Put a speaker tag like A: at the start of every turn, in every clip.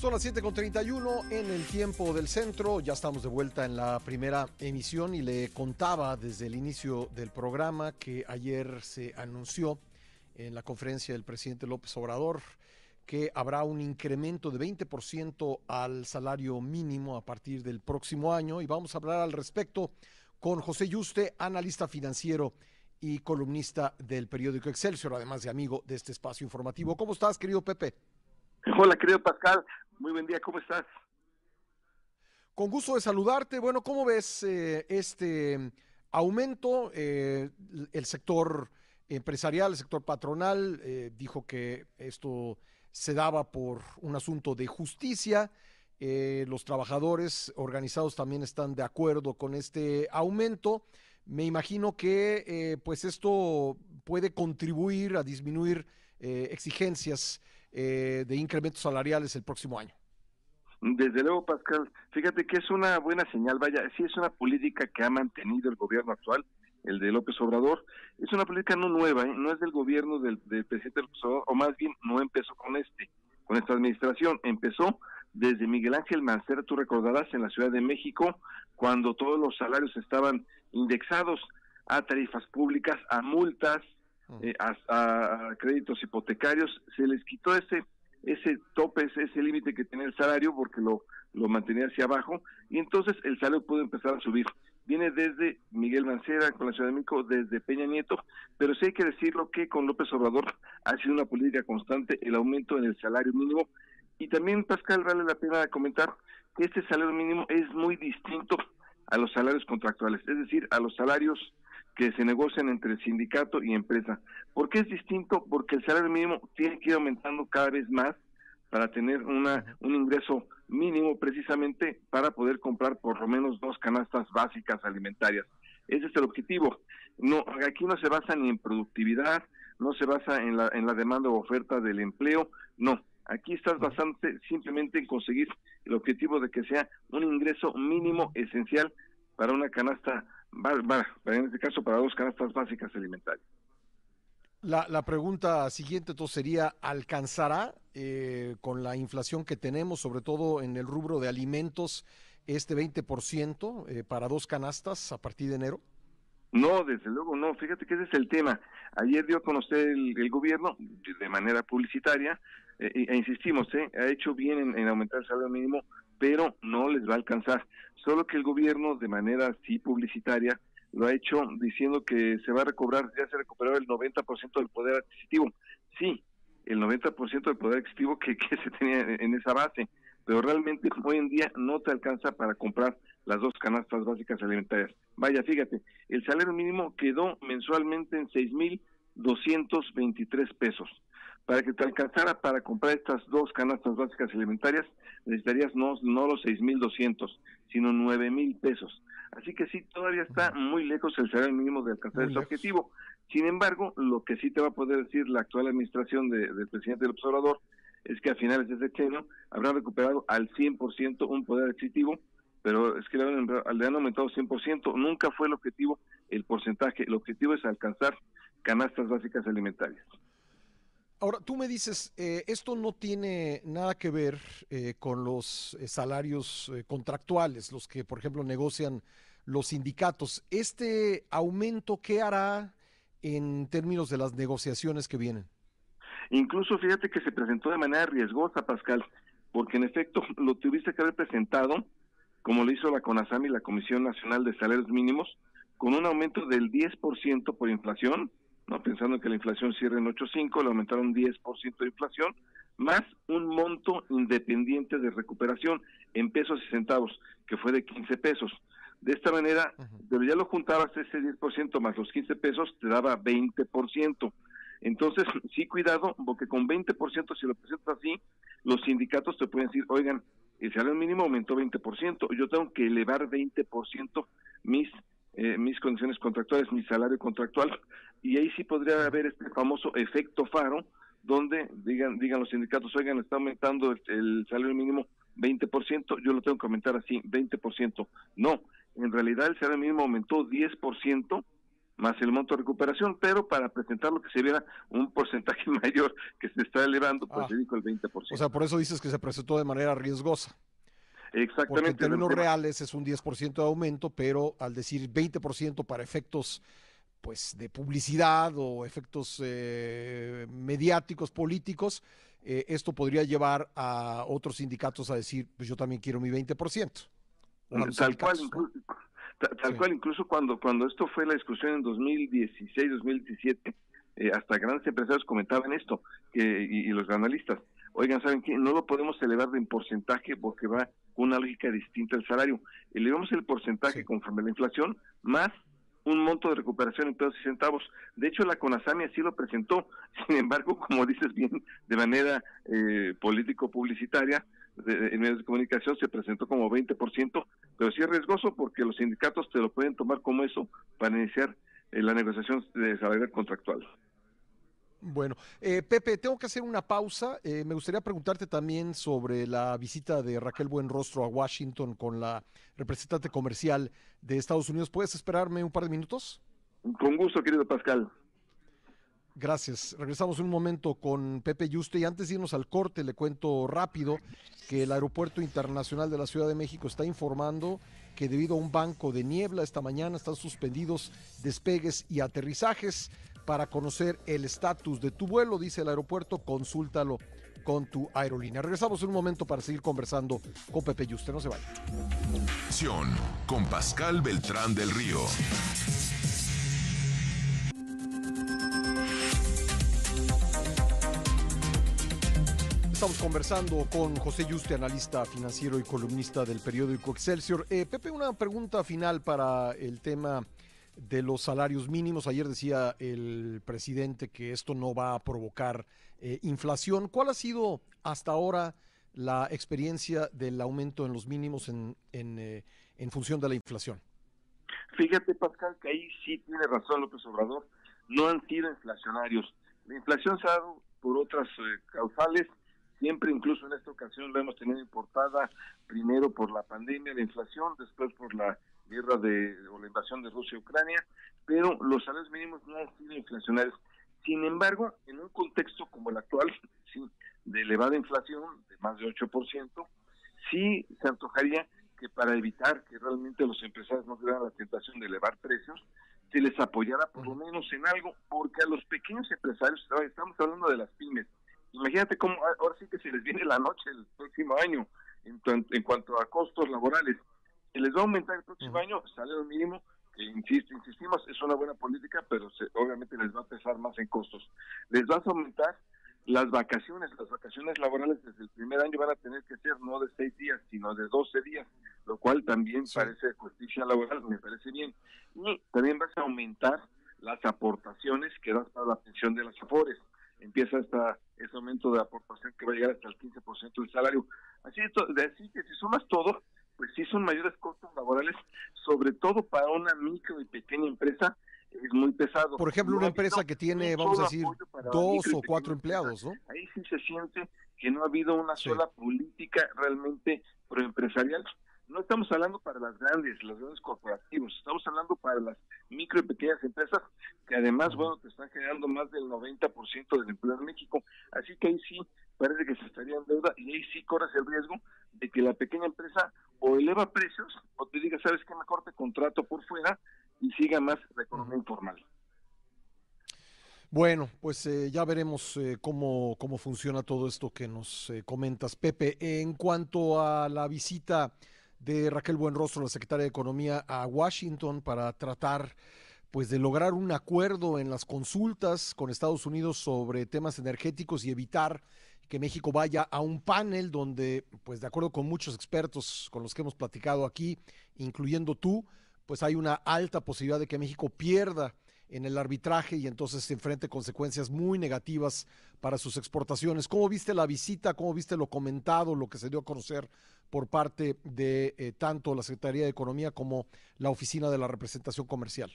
A: Son las 7.31 en el tiempo del centro. Ya estamos de vuelta en la primera emisión y le contaba desde el inicio del programa que ayer se anunció en la conferencia del presidente López Obrador que habrá un incremento de 20% al salario mínimo a partir del próximo año y vamos a hablar al respecto con José Yuste, analista financiero y columnista del periódico Excelsior, además de amigo de este espacio informativo. ¿Cómo estás, querido Pepe?
B: Hola, querido Pascal. Muy buen día, ¿cómo estás?
A: Con gusto de saludarte. Bueno, ¿cómo ves eh, este aumento? Eh, el sector empresarial, el sector patronal, eh, dijo que esto se daba por un asunto de justicia. los trabajadores organizados también están de acuerdo con este aumento. Me imagino que pues esto puede contribuir a disminuir exigencias eh, de incrementos salariales el próximo año.
B: Desde luego, Pascal, fíjate que es una buena señal, vaya, sí es una política que ha mantenido el gobierno actual, el de López Obrador, es una política no nueva, ¿eh? no es del gobierno del, presidente López Obrador, o más bien no empezó con este, con esta administración, empezó desde Miguel Ángel Mancera, tú recordarás, en la Ciudad de México, cuando todos los salarios estaban indexados a tarifas públicas, a multas, eh, a, créditos hipotecarios, se les quitó ese ese tope, ese, límite que tenía el salario porque lo, lo mantenía hacia abajo y entonces el salario pudo empezar a subir. Viene desde Miguel Mancera con la Ciudad de México, desde Peña Nieto, pero sí hay que decirlo que con López Obrador ha sido una política constante el aumento en el salario mínimo y también, Pascal, vale la pena comentar que este salario mínimo es muy distinto a los salarios contractuales, es decir, a los salarios que se negocian entre el sindicato y empresa. ¿Por qué es distinto? Porque el salario mínimo tiene que ir aumentando cada vez más para tener una, un ingreso mínimo precisamente para poder comprar por lo menos dos canastas básicas alimentarias. Ese es el objetivo. No, aquí no se basa ni en productividad, no se basa en la, en la demanda o oferta del empleo, no. Aquí estás basándote simplemente en conseguir el objetivo de que sea un ingreso mínimo esencial para una canasta en este caso para dos canastas básicas alimentarias.
A: La, la pregunta siguiente entonces sería, ¿alcanzará eh, con la inflación que tenemos, sobre todo en el rubro de alimentos, este 20% eh, para dos canastas a partir de enero?
B: No, desde luego no. Fíjate que ese es el tema. Ayer dio a conocer el, gobierno de manera publicitaria, eh, e insistimos, eh, ha hecho bien en, en, aumentar el salario mínimo, pero no les va a alcanzar. Solo que el gobierno, de manera sí publicitaria, lo ha hecho diciendo que se va a recobrar, ya se recuperó el 90% del poder adquisitivo. Sí, el 90% del poder adquisitivo que, que se tenía en esa base, pero realmente hoy en día no te alcanza para comprar las dos canastas básicas alimentarias. Vaya, fíjate, el salario mínimo quedó mensualmente en 6.223 pesos para que te alcanzara para comprar estas dos canastas básicas alimentarias, necesitarías no, no los 6.200, sino 9.000 pesos. Así que sí, todavía está muy lejos el salario mínimo de alcanzar ese objetivo. Sin embargo, lo que sí te va a poder decir la actual administración del presidente del observador es que a finales de este año habrán recuperado al 100% un poder adquisitivo, pero es que le han, le han aumentado 100%. Nunca fue el objetivo el porcentaje, el objetivo es alcanzar canastas básicas alimentarias.
A: Ahora, tú me dices, eh, esto no tiene nada que ver eh, con los eh, salarios contractuales, los que, por ejemplo, negocian los sindicatos. ¿Este aumento qué hará en términos de las negociaciones que vienen?
B: Incluso fíjate que se presentó de manera riesgosa, Pascal, porque en efecto lo tuviste que haber presentado, como lo hizo la CONASAMI, la Comisión Nacional de Salarios Mínimos, con un aumento del 10% por inflación, ¿no? pensando que la inflación cierre en 8.5, le aumentaron 10% de inflación, más un monto independiente de recuperación en pesos y centavos, que fue de 15 pesos. De esta manera, pero ya lo juntabas ese 10% más los 15 pesos, te daba 20%. Entonces, sí, cuidado, porque con 20%, si lo presentas así, los sindicatos te pueden decir, oigan, el salario mínimo aumentó 20%, yo tengo que elevar 20% mis eh, mis condiciones contractuales, mi salario contractual, y ahí sí podría haber este famoso efecto faro, donde digan, digan los sindicatos, oigan, está aumentando el, salario mínimo 20%, yo lo tengo que aumentar así, 20%. No, en realidad el salario mínimo aumentó 10%, más el monto de recuperación, pero para presentar lo que se viera un porcentaje mayor que se está elevando, pues ah. se dijo el 20%.
A: O sea, por eso dices que se presentó de manera riesgosa.
B: Exactamente.
A: Porque en términos reales es un 10% de aumento, pero al decir 20% para efectos pues de publicidad o efectos eh, mediáticos, políticos, eh, esto podría llevar a otros sindicatos a decir, pues yo también quiero mi 20%.
B: Tal cual, tal, cual, incluso cuando, cuando esto fue la discusión en 2016, 2017, eh, hasta grandes empresarios comentaban esto, que, y, los analistas, oigan, ¿saben qué? No lo podemos elevar en porcentaje porque va con una lógica distinta al salario. Elevamos el porcentaje conforme la inflación, más un monto de recuperación en pesos y centavos. De hecho, la CONASAMI así lo presentó. Sin embargo, como dices bien, de manera eh, político-publicitaria, en medios de comunicación se presentó como 20%, pero sí es riesgoso porque los sindicatos te lo pueden tomar como eso para iniciar eh, la negociación de salario contractual.
A: Bueno, eh, Pepe, tengo que hacer una pausa. Eh, me gustaría preguntarte también sobre la visita de Raquel Buenrostro a Washington con la representante comercial de Estados Unidos. ¿Puedes esperarme un par de minutos?
B: Con gusto, querido Pascal.
A: Gracias. Regresamos un momento con Pepe Yuste y antes de irnos al corte le cuento rápido que el Aeropuerto Internacional de la Ciudad de México está informando que debido a un banco de niebla esta mañana están suspendidos despegues y aterrizajes para conocer el estatus de tu vuelo, dice el aeropuerto, consúltalo con tu aerolínea. Regresamos en un momento para seguir conversando con Pepe Yuste, no se vaya.
C: Con Pascal Beltrán del Río.
A: Estamos conversando con José Yuste, analista financiero y columnista del periódico Excelsior. Eh, Pepe, una pregunta final para el tema de los salarios mínimos. Ayer decía el presidente que esto no va a provocar eh, inflación. ¿Cuál ha sido hasta ahora la experiencia del aumento en los mínimos en, en, eh, en función de la inflación?
B: Fíjate, Pascal, que ahí sí tiene razón López Obrador. No han sido inflacionarios. La inflación se ha dado por otras eh, causales. Siempre, incluso en esta ocasión, lo hemos tenido importada primero por la pandemia, la inflación, después por la guerra de, o la invasión de Rusia y Ucrania, pero los salarios mínimos no han sido inflacionarios. Sin embargo, en un contexto como el actual, sí, de elevada inflación, de más de 8%, sí se antojaría que para evitar que realmente los empresarios no tuvieran la tentación de elevar precios, se les apoyara por lo menos en algo, porque a los pequeños empresarios, estamos hablando de las pymes, imagínate cómo ahora sí que se les viene la noche el próximo año en, en cuanto a costos laborales y les va a aumentar el próximo año el salario mínimo, que insisto, insistimos, es una buena política, pero obviamente les va a pesar más en costos. Les vas a aumentar las vacaciones, las vacaciones laborales desde el primer año van a tener que ser no de seis días, sino de doce días, lo cual también parece justicia laboral, me parece bien. Y también vas a aumentar las aportaciones que das para la pensión de las AFORES. Empieza esta, ese aumento de aportación que va a llegar hasta el 15% del salario. Así, así que si sumas todo, pues sí son mayores costos laborales, sobre todo para una micro y pequeña empresa, es muy pesado.
A: Por ejemplo, una empresa que tiene, vamos a decir, dos o cuatro empleados, ¿no?
B: Ahí sí se siente que no ha habido una sola política realmente proempresarial. No estamos hablando para las grandes, los grandes corporativos, estamos hablando para las micro y pequeñas empresas que además, bueno, te están generando más del 90% del empleo en México. Así que ahí sí parece que se estaría en deuda y ahí sí corres el riesgo de que la pequeña empresa o eleva precios o te diga, sabes que mejor te contrato por fuera y siga más la economía informal.
A: Bueno, pues eh, ya veremos eh, cómo, cómo funciona todo esto que nos eh, comentas, Pepe. En cuanto a la visita de Raquel Buenrostro, la secretaria de Economía, a Washington para tratar pues de lograr un acuerdo en las consultas con Estados Unidos sobre temas energéticos y evitar que México vaya a un panel donde, pues de acuerdo con muchos expertos con los que hemos platicado aquí, incluyendo tú, pues hay una alta posibilidad de que México pierda en el arbitraje y entonces se enfrente consecuencias muy negativas para sus exportaciones. ¿Cómo viste la visita? ¿Cómo viste lo comentado, lo que se dio a conocer por parte de eh, tanto la Secretaría de Economía como la Oficina de la Representación Comercial?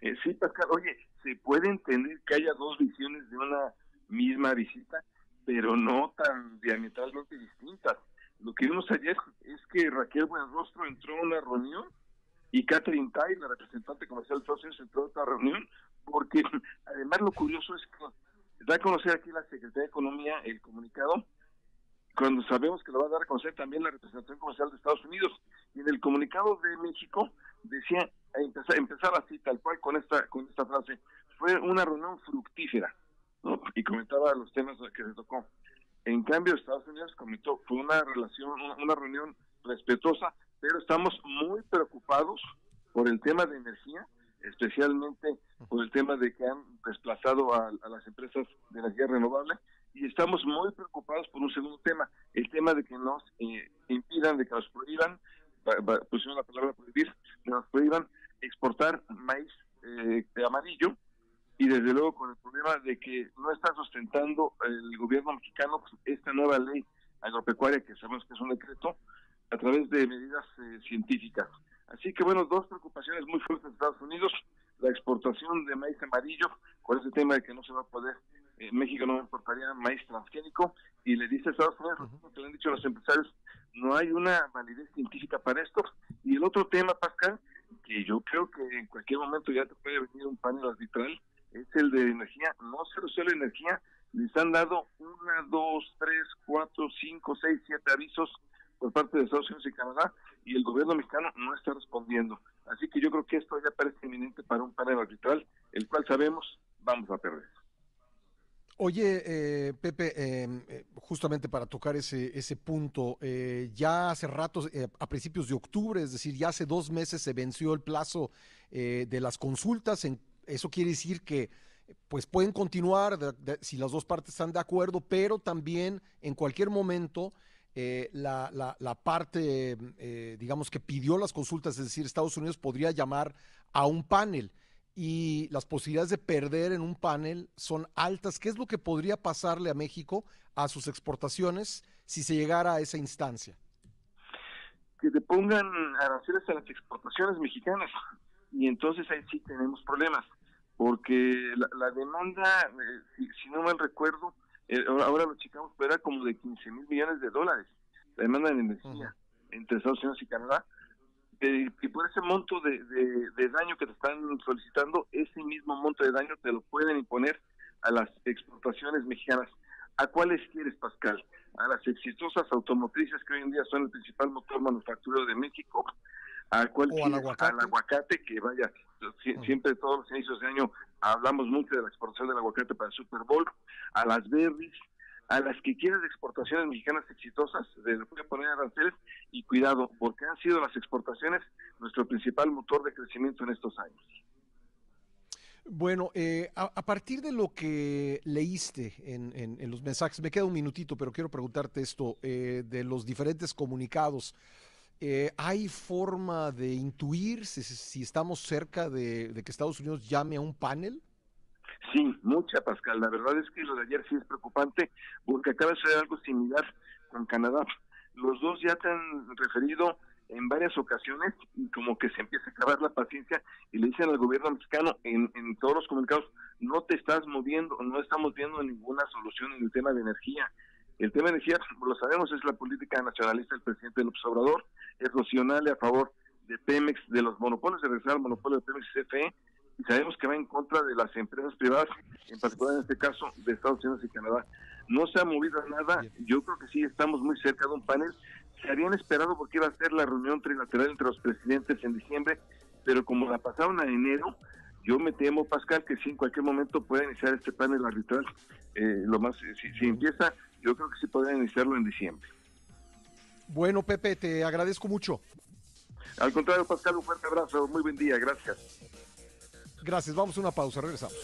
B: Eh, sí, Pascal, oye, se puede entender que haya dos visiones de una misma visita pero no tan diametralmente distintas. Lo que vimos ayer es que Raquel Buenrostro entró a una reunión y Catherine Tai, la representante comercial de Estados Unidos, entró a esta reunión, porque además lo curioso es que da a conocer aquí la Secretaría de Economía el comunicado, cuando sabemos que lo va a dar a conocer también la representación comercial de Estados Unidos. Y en el comunicado de México decía, empezar, empezar así, tal cual, con esta, con esta frase, fue una reunión fructífera, Y comentaba los temas que se tocó. En cambio, Estados Unidos comentó, fue una relación, una reunión respetuosa, pero estamos muy preocupados por el tema de energía, especialmente por el tema de que han desplazado a, las empresas de energía renovable y estamos muy preocupados por un segundo tema, el tema de que nos eh, impidan, de que nos prohíban, pusieron la palabra prohibir, que nos prohíban exportar maíz eh, amarillo y desde luego con el problema de que no está sustentando el gobierno mexicano pues, esta nueva ley agropecuaria que sabemos que es un decreto a través de medidas eh, científicas. Así que bueno, dos preocupaciones muy fuertes de Estados Unidos, la exportación de maíz amarillo, con ese tema de que no se va a poder, eh, México no importaría maíz transgénico, y le dice a Estados Unidos, que le han dicho los empresarios, no hay una validez científica para esto. Y el otro tema, Pascal, que yo creo que en cualquier momento ya te puede venir un panel arbitral, es el de energía, no se resuelve energía, les han dado una, dos, tres, cuatro, cinco, seis, siete avisos por parte de Estados Unidos y Canadá y el gobierno mexicano no está respondiendo. Así que yo creo que esto ya parece inminente para un panel arbitral, el cual sabemos vamos a perder.
A: Oye, eh, Pepe, em, eh, justamente para tocar ese, ese punto, eh, ya hace rato, a principios de octubre, es decir, ya hace dos meses se venció el plazo de las consultas. En, eso quiere decir que pues pueden continuar si las dos partes están de acuerdo, pero también en cualquier momento la, la, parte, digamos, que pidió las consultas, es decir, Estados Unidos podría llamar a un panel y las posibilidades de perder en un panel son altas. ¿Qué es lo que podría pasarle a México a sus exportaciones si se llegara a esa instancia?
B: Que te pongan aranceles a las exportaciones mexicanas y entonces ahí sí tenemos problemas porque la, demanda, eh, si, no mal recuerdo, eh, ahora lo checamos, pero era como de 15 mil millones de dólares, la demanda de energía entre Estados Unidos y Canadá, y por ese monto de, daño que te están solicitando, ese mismo monto de daño te lo pueden imponer a las exportaciones mexicanas. ¿A cuáles quieres, Pascal? A las exitosas automotrices que hoy en día son el principal motor manufacturero de México. ¿A cuál
A: al aguacate.
B: Al aguacate, que vaya, siempre todos los inicios de año hablamos mucho de la exportación del aguacate para el Super Bowl. A las berries, a las que quieras exportaciones mexicanas exitosas, a poner aranceles y cuidado, porque han sido las exportaciones nuestro principal motor de crecimiento en estos años.
A: Bueno, eh, a, partir de lo que leíste en, los mensajes, me queda un minutito, pero quiero preguntarte esto, eh, de los diferentes comunicados, eh, ¿hay forma de intuir si, estamos cerca de, de, que Estados Unidos llame a un panel?
B: Sí, mucha, Pascal. La verdad es que lo de ayer sí es preocupante porque acaba de ser algo similar con Canadá. Los dos ya te han referido en varias ocasiones y como que se empieza a acabar la paciencia y le dicen al gobierno mexicano en, en todos los comunicados, no te estás moviendo, no estamos viendo ninguna solución en el tema de energía. El tema de energía, lo sabemos, es la política nacionalista del presidente López Obrador, es racional a favor de Pemex, de los monopolios, de regresar al monopolio de Pemex y CFE, y sabemos que va en contra de las empresas privadas, en particular en este caso de Estados Unidos y Canadá. No se ha movido nada, yo creo que sí estamos muy cerca de un panel. Se habían esperado porque iba a ser la reunión trilateral entre los presidentes en diciembre, pero como la pasaron a enero, yo me temo, Pascal, que sí en cualquier momento puede iniciar este panel arbitral. Eh, lo más, si, si empieza, yo creo que sí podría iniciarlo en diciembre.
A: Bueno, Pepe, te agradezco mucho.
B: Al contrario, Pascal, un fuerte abrazo, muy buen día, gracias.
A: Gracias, vamos a una pausa, regresamos.